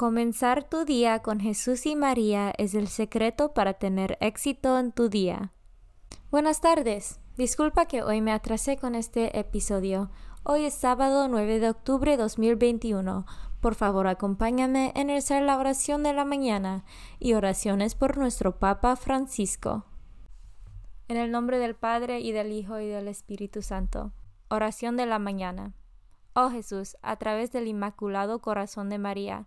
Comenzar tu día con Jesús y María es el secreto para tener éxito en tu día. Buenas tardes. Disculpa que hoy me atrasé con este episodio. Hoy es sábado 9 de octubre de 2021. Por favor, acompáñame en ser la oración de la mañana y oraciones por nuestro Papa Francisco. En el nombre del Padre y del Hijo y del Espíritu Santo. Oración de la mañana. Oh Jesús, a través del Inmaculado Corazón de María,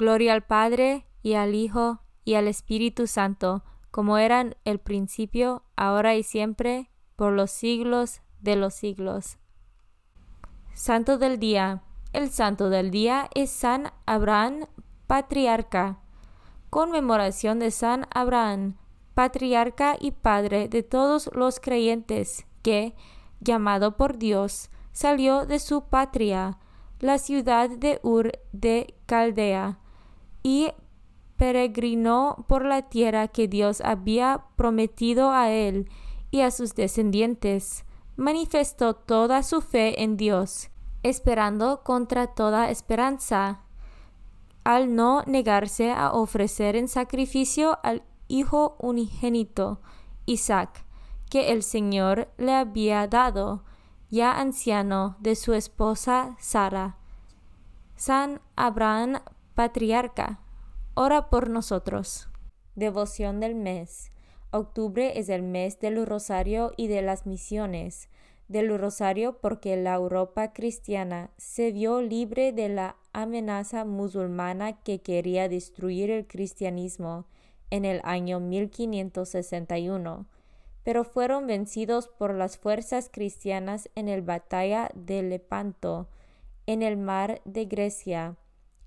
Gloria al Padre, y al Hijo, y al Espíritu Santo, como eran el principio, ahora y siempre, por los siglos de los siglos. Santo del Día. El Santo del Día es San Abraham, patriarca. Conmemoración de San Abraham, patriarca y padre de todos los creyentes, que, llamado por Dios, salió de su patria, la ciudad de Ur de Caldea, y peregrinó por la tierra que Dios había prometido a él y a sus descendientes. Manifestó toda su fe en Dios, esperando contra toda esperanza, al no negarse a ofrecer en sacrificio al Hijo unigénito, Isaac, que el Señor le había dado, ya anciano, de su esposa Sara. San Abraham Patriarca, ora por nosotros. Devoción del mes. Octubre es el mes del rosario y de las misiones. Del rosario porque la Europa cristiana se vio libre de la amenaza musulmana que quería destruir el cristianismo en el año 1561, pero fueron vencidos por las fuerzas cristianas en la batalla de Lepanto, en el mar de Grecia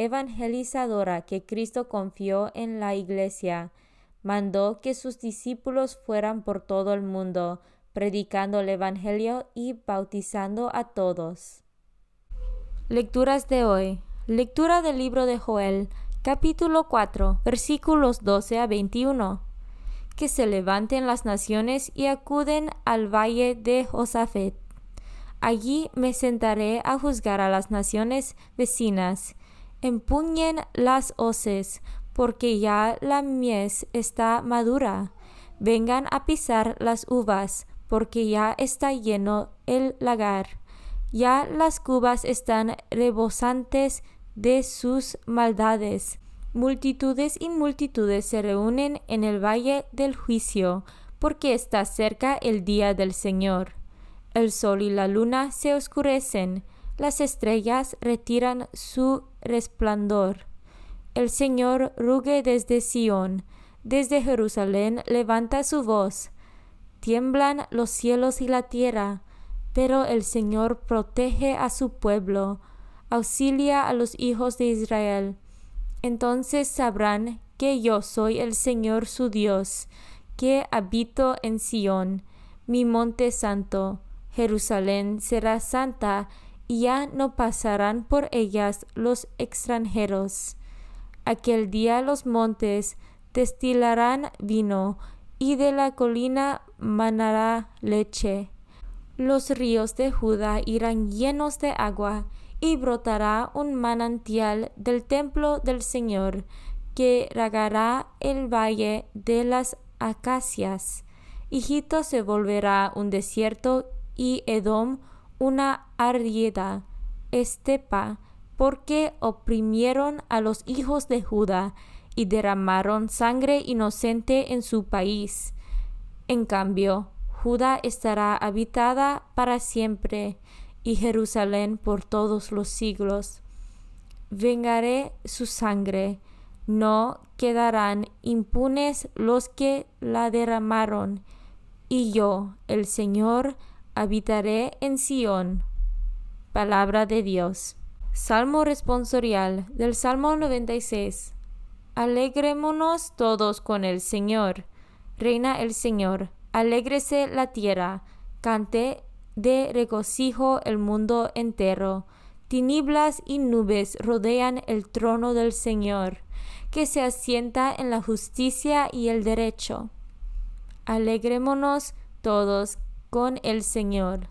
evangelizadora que Cristo confió en la Iglesia, mandó que sus discípulos fueran por todo el mundo, predicando el Evangelio y bautizando a todos. Lecturas de hoy. Lectura del libro de Joel, capítulo 4, versículos 12 a 21. Que se levanten las naciones y acuden al valle de Josafet. Allí me sentaré a juzgar a las naciones vecinas empuñen las hoces, porque ya la mies está madura. Vengan a pisar las uvas, porque ya está lleno el lagar. Ya las cubas están rebosantes de sus maldades. Multitudes y multitudes se reúnen en el valle del juicio, porque está cerca el día del Señor. El sol y la luna se oscurecen, las estrellas retiran su resplandor. El Señor ruge desde Sión, desde Jerusalén levanta su voz. Tiemblan los cielos y la tierra, pero el Señor protege a su pueblo, auxilia a los hijos de Israel. Entonces sabrán que yo soy el Señor su Dios, que habito en Sión, mi monte santo. Jerusalén será santa, y ya no pasarán por ellas los extranjeros. Aquel día los montes destilarán vino, y de la colina manará leche. Los ríos de Judá irán llenos de agua, y brotará un manantial del templo del Señor, que regará el valle de las acacias. Egipto se volverá un desierto y Edom una ardida estepa, porque oprimieron a los hijos de Judá y derramaron sangre inocente en su país. En cambio, Judá estará habitada para siempre y Jerusalén por todos los siglos. Vengaré su sangre, no quedarán impunes los que la derramaron, y yo, el Señor, habitaré en Sión. Palabra de Dios. Salmo responsorial del Salmo 96. Alegrémonos todos con el Señor. Reina el Señor, alégrese la tierra, cante de regocijo el mundo entero. Tinieblas y nubes rodean el trono del Señor, que se asienta en la justicia y el derecho. Alegrémonos todos con el Señor.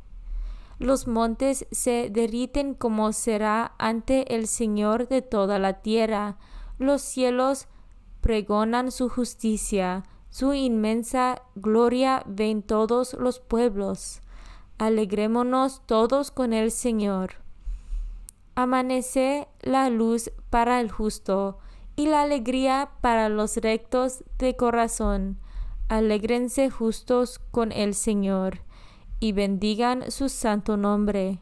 Los montes se derriten como será ante el Señor de toda la tierra. Los cielos pregonan su justicia, su inmensa gloria ven todos los pueblos. Alegrémonos todos con el Señor. Amanece la luz para el justo y la alegría para los rectos de corazón. Alégrense justos con el Señor y bendigan su santo nombre.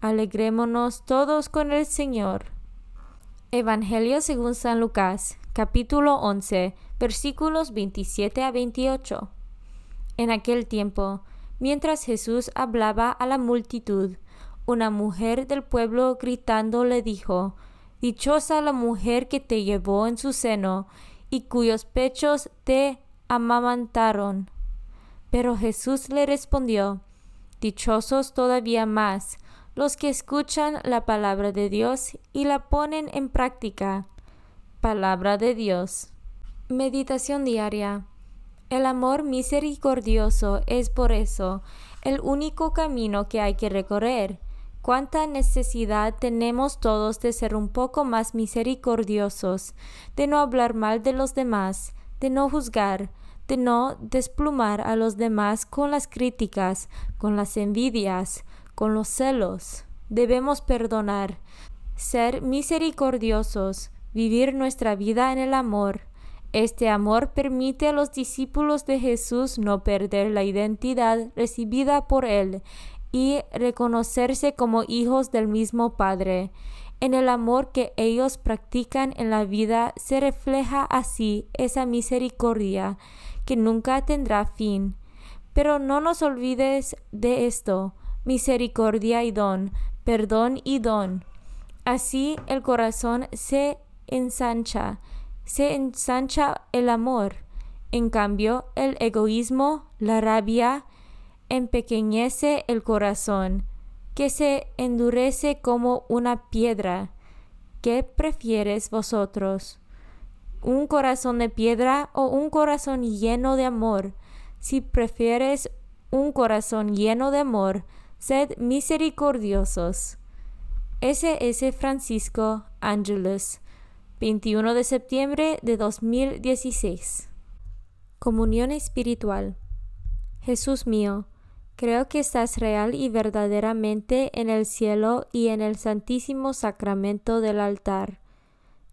Alegrémonos todos con el Señor. Evangelio según San Lucas, capítulo 11, versículos 27 a 28. En aquel tiempo, mientras Jesús hablaba a la multitud, una mujer del pueblo gritando le dijo, Dichosa la mujer que te llevó en su seno y cuyos pechos te amamantaron. Pero Jesús le respondió, Dichosos todavía más los que escuchan la palabra de Dios y la ponen en práctica. Palabra de Dios. Meditación diaria. El amor misericordioso es por eso el único camino que hay que recorrer. Cuánta necesidad tenemos todos de ser un poco más misericordiosos, de no hablar mal de los demás, de no juzgar, de no desplumar a los demás con las críticas, con las envidias, con los celos. Debemos perdonar, ser misericordiosos, vivir nuestra vida en el amor. Este amor permite a los discípulos de Jesús no perder la identidad recibida por Él y reconocerse como hijos del mismo Padre. En el amor que ellos practican en la vida se refleja así esa misericordia que nunca tendrá fin. Pero no nos olvides de esto, misericordia y don, perdón y don. Así el corazón se ensancha, se ensancha el amor. En cambio, el egoísmo, la rabia, empequeñece el corazón, que se endurece como una piedra. ¿Qué prefieres vosotros? Un corazón de piedra o un corazón lleno de amor. Si prefieres un corazón lleno de amor, sed misericordiosos. S.S. Francisco Angelus, 21 de septiembre de 2016. Comunión espiritual. Jesús mío, Creo que estás real y verdaderamente en el cielo y en el santísimo sacramento del altar.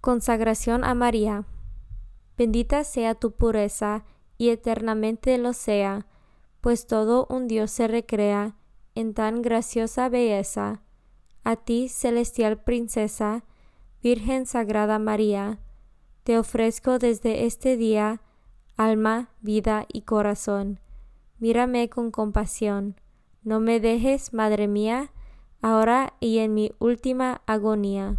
Consagración a María. Bendita sea tu pureza y eternamente lo sea, pues todo un Dios se recrea en tan graciosa belleza. A ti, celestial princesa, Virgen Sagrada María, te ofrezco desde este día alma, vida y corazón. Mírame con compasión no me dejes, Madre mía, ahora y en mi última agonía.